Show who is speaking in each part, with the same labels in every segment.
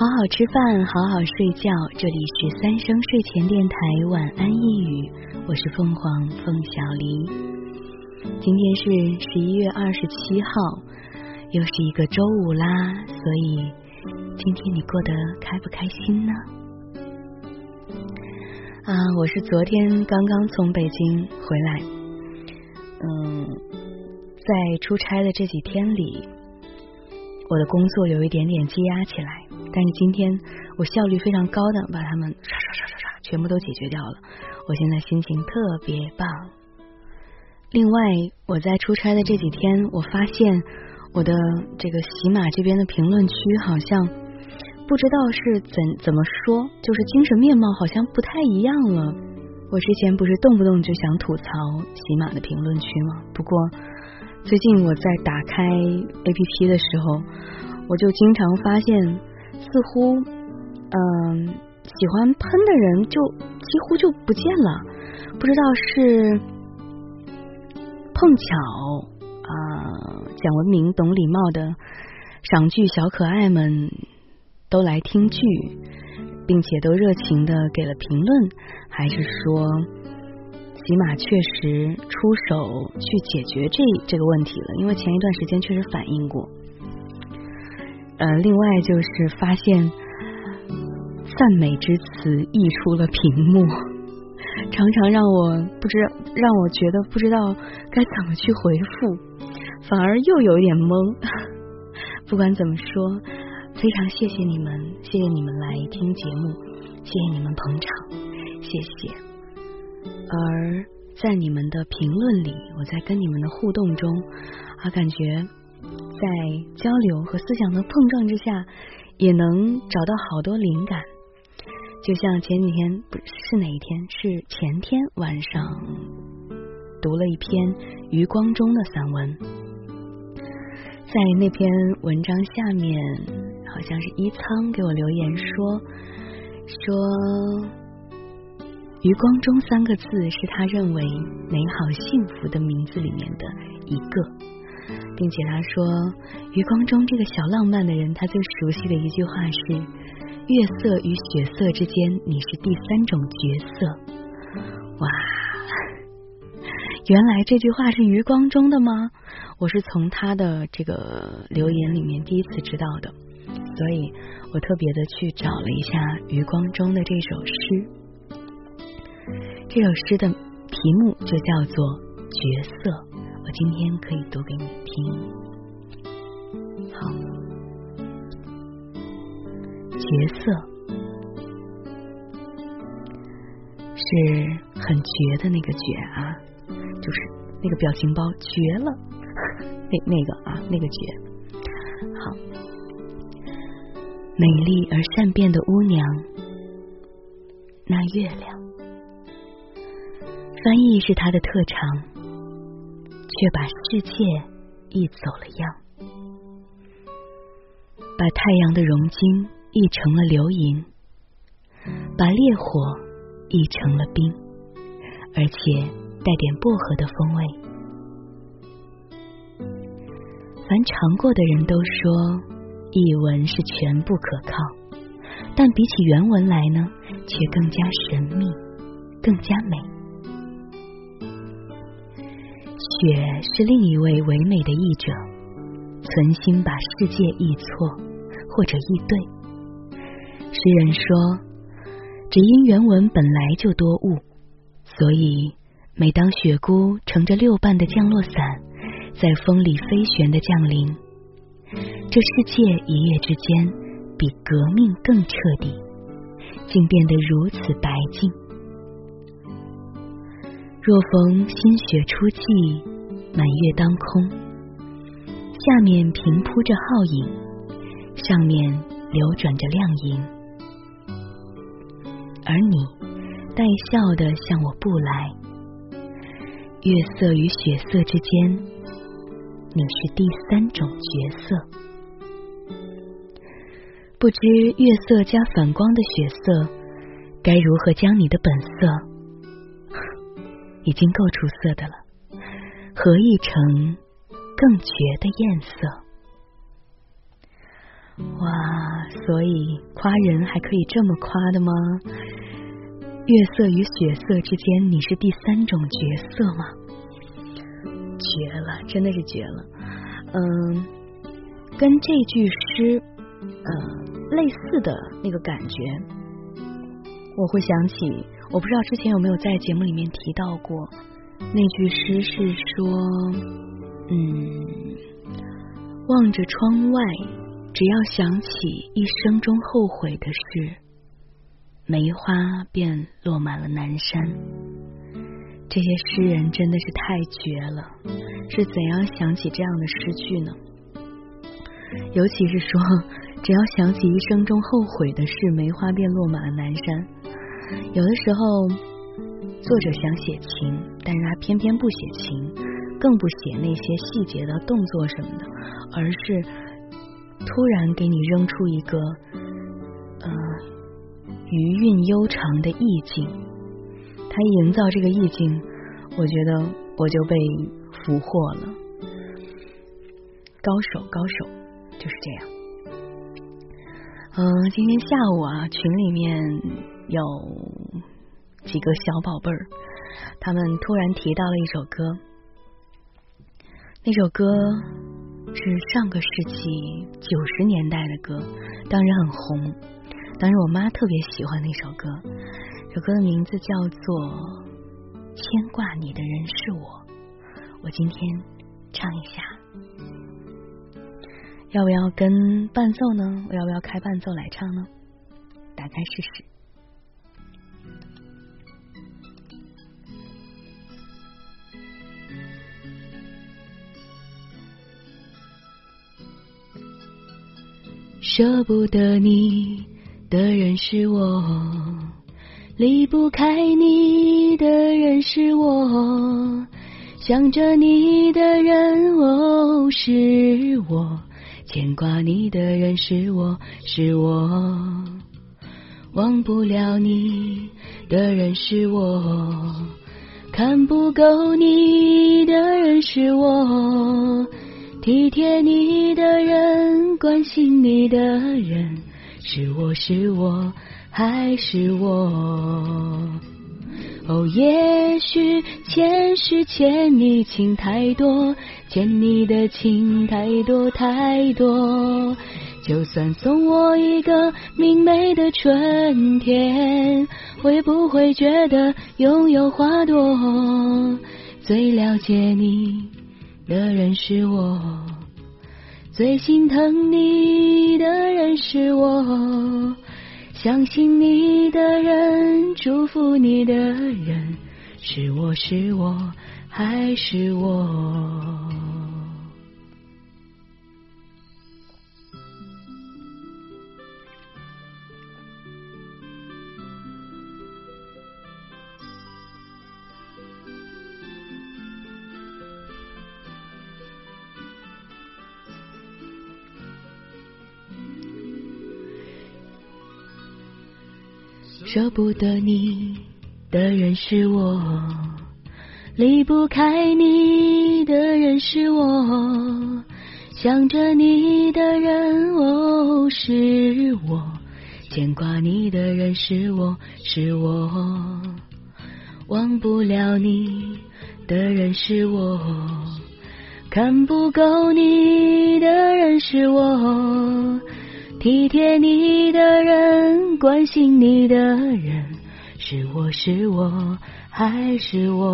Speaker 1: 好好吃饭，好好睡觉。这里是三生睡前电台晚安一语，我是凤凰凤小黎。今天是十一月二十七号，又是一个周五啦，所以今天你过得开不开心呢？啊，我是昨天刚刚从北京回来，嗯，在出差的这几天里，我的工作有一点点积压起来。但是今天我效率非常高的把它们刷刷刷刷刷全部都解决掉了，我现在心情特别棒。另外，我在出差的这几天，我发现我的这个喜马这边的评论区好像不知道是怎怎么说，就是精神面貌好像不太一样了。我之前不是动不动就想吐槽喜马的评论区吗？不过最近我在打开 APP 的时候，我就经常发现。似乎，嗯，喜欢喷的人就几乎就不见了，不知道是碰巧啊，讲文明、懂礼貌的赏剧小可爱们都来听剧，并且都热情的给了评论，还是说起码确实出手去解决这这个问题了？因为前一段时间确实反映过。呃，另外就是发现赞美之词溢出了屏幕，常常让我不知让我觉得不知道该怎么去回复，反而又有点懵。不管怎么说，非常谢谢你们，谢谢你们来听节目，谢谢你们捧场，谢谢。而在你们的评论里，我在跟你们的互动中，啊，感觉。在交流和思想的碰撞之下，也能找到好多灵感。就像前几天不是哪一天，是前天晚上读了一篇余光中的散文，在那篇文章下面，好像是一仓给我留言说说余光中三个字是他认为美好幸福的名字里面的一个。并且他说，余光中这个小浪漫的人，他最熟悉的一句话是：“月色与血色之间，你是第三种角色。”哇，原来这句话是余光中的吗？我是从他的这个留言里面第一次知道的，所以我特别的去找了一下余光中的这首诗。这首诗的题目就叫做《角色》。我今天可以读给你听。好，角色是很绝的那个绝啊，就是那个表情包绝了，那那个啊，那个绝。好，美丽而善变的巫娘，那月亮，翻译是她的特长。却把世界译走了样，把太阳的熔金译成了流银，把烈火译成了冰，而且带点薄荷的风味。凡尝过的人都说，译文是全不可靠，但比起原文来呢，却更加神秘，更加美。雪是另一位唯美的译者，存心把世界译错或者译对。诗人说，只因原文本来就多雾，所以每当雪姑乘着六瓣的降落伞在风里飞旋的降临，这世界一夜之间比革命更彻底，竟变得如此白净。若逢新雪初霁，满月当空，下面平铺着皓影，上面流转着亮银，而你带笑的向我步来。月色与血色之间，你是第三种角色。不知月色加反光的血色，该如何将你的本色？已经够出色的了，合一成更绝的艳色。哇，所以夸人还可以这么夸的吗？月色与血色之间，你是第三种角色吗？绝了，真的是绝了。嗯，跟这句诗呃类似的那个感觉，我会想起，我不知道之前有没有在节目里面提到过，那句诗是说，嗯，望着窗外，只要想起一生中后悔的事。梅花便落满了南山。这些诗人真的是太绝了，是怎样想起这样的诗句呢？尤其是说，只要想起一生中后悔的事，梅花便落满了南山。有的时候，作者想写情，但是他偏偏不写情，更不写那些细节的动作什么的，而是突然给你扔出一个。余韵悠长的意境，他营造这个意境，我觉得我就被俘获了。高手，高手，就是这样。嗯，今天下午啊，群里面有几个小宝贝儿，他们突然提到了一首歌，那首歌是上个世纪九十年代的歌，当时很红。当时我妈特别喜欢那首歌，这首歌的名字叫做《牵挂你的人是我》，我今天唱一下，要不要跟伴奏呢？我要不要开伴奏来唱呢？打开试试。舍不得你。的人是我，离不开你的人是我，想着你的人哦是我，牵挂你的人是我是我，忘不了你的人是我，看不够你的人是我，体贴你，关心你的人。是我是我还是我？哦，也许前世欠你情太多，欠你的情太多太多。就算送我一个明媚的春天，会不会觉得拥有花朵？最了解你的人是我。最心疼你的人是我，相信你的人，祝福你的人，是我是我还是我？舍不得你的人是我，离不开你的人是我，想着你的人哦是我，牵挂你的人是我是我，忘不了你的人是我，看不够你的人是我。体贴你的人，关心你的人，是我是我还是我？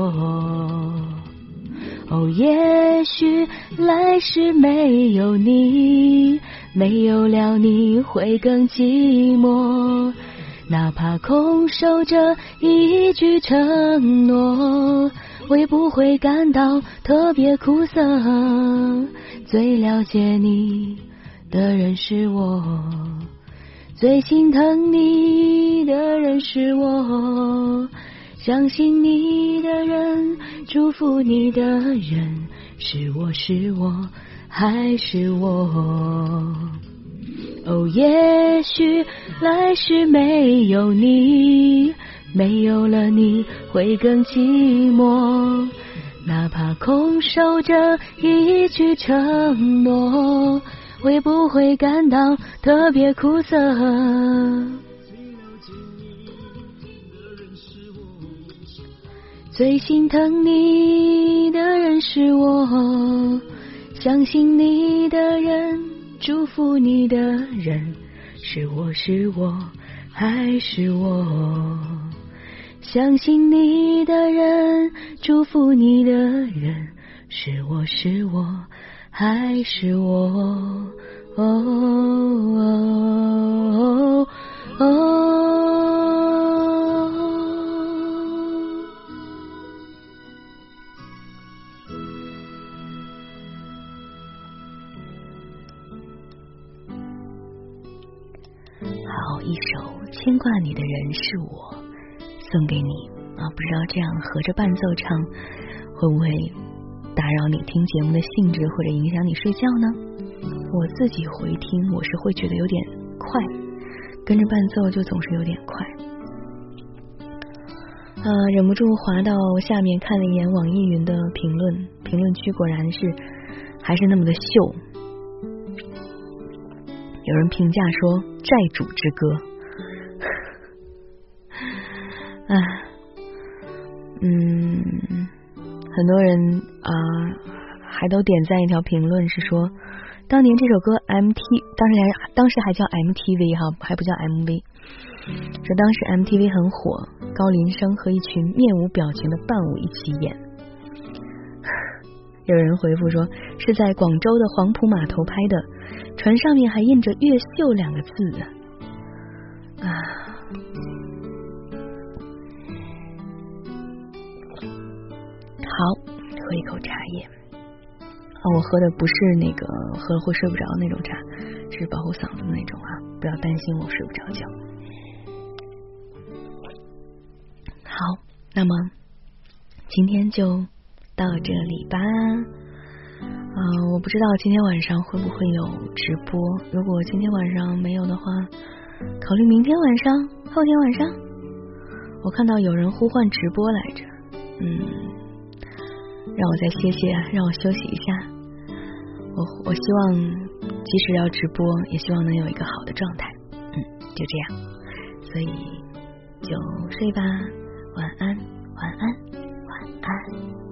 Speaker 1: 哦，也许来世没有你，没有了你会更寂寞。哪怕空守着一句承诺，会不会感到特别苦涩？最了解你。的人是我，最心疼你的人是我，相信你的人，祝福你的人，是我是我还是我？哦，也许来世没有你，没有了你会更寂寞，哪怕空守着一句承诺。会不会感到特别苦涩？最心疼你的人是我，相信你的人，祝福你的人，是我是我还是我？相信你的人，祝福你的人，是我是我还是我？哦哦哦！好，一首牵挂你的人是我。送给你啊！不知道这样合着伴奏唱会不会打扰你听节目的兴致，或者影响你睡觉呢？我自己回听，我是会觉得有点快，跟着伴奏就总是有点快。呃，忍不住滑到下面看了一眼网易云的评论，评论区果然是还是那么的秀。有人评价说：“债主之歌。”啊，嗯，很多人啊，还都点赞一条评论，是说当年这首歌 M T，当时还当时还叫 M T V 哈，还不叫 M V，说当时 M T V 很火，高林生和一群面无表情的伴舞一起演。有人回复说是在广州的黄埔码头拍的，船上面还印着“越秀”两个字啊。喝一口茶叶。啊，我喝的不是那个喝了会睡不着那种茶，是保护嗓子的那种啊！不要担心我睡不着觉。好，那么今天就到这里吧。嗯，我不知道今天晚上会不会有直播。如果今天晚上没有的话，考虑明天晚上、后天晚上。我看到有人呼唤直播来着，嗯。让我再歇歇，让我休息一下。我我希望，即使要直播，也希望能有一个好的状态。嗯，就这样，所以就睡吧，晚安，晚安。晚安